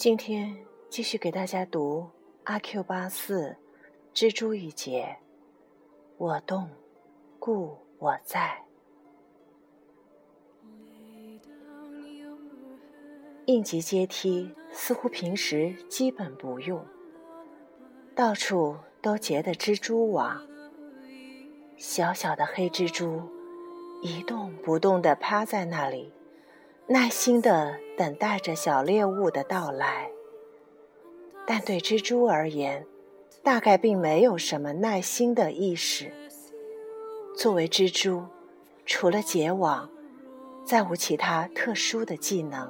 今天继续给大家读《阿 Q 八四蜘蛛一节》，我动，故我在。应急阶梯似乎平时基本不用，到处都结的蜘蛛网。小小的黑蜘蛛一动不动地趴在那里。耐心地等待着小猎物的到来，但对蜘蛛而言，大概并没有什么耐心的意识。作为蜘蛛，除了结网，再无其他特殊的技能；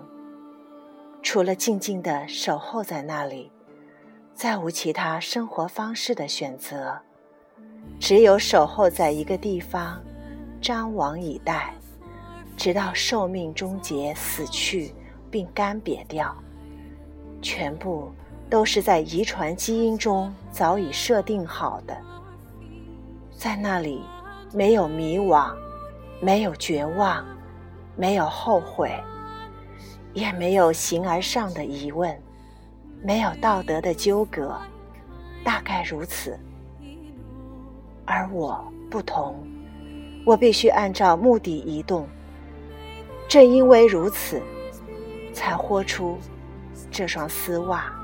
除了静静地守候在那里，再无其他生活方式的选择。只有守候在一个地方，张网以待。直到寿命终结、死去并干瘪掉，全部都是在遗传基因中早已设定好的。在那里，没有迷惘，没有绝望，没有后悔，也没有形而上的疑问，没有道德的纠葛，大概如此。而我不同，我必须按照目的移动。正因为如此，才豁出这双丝袜。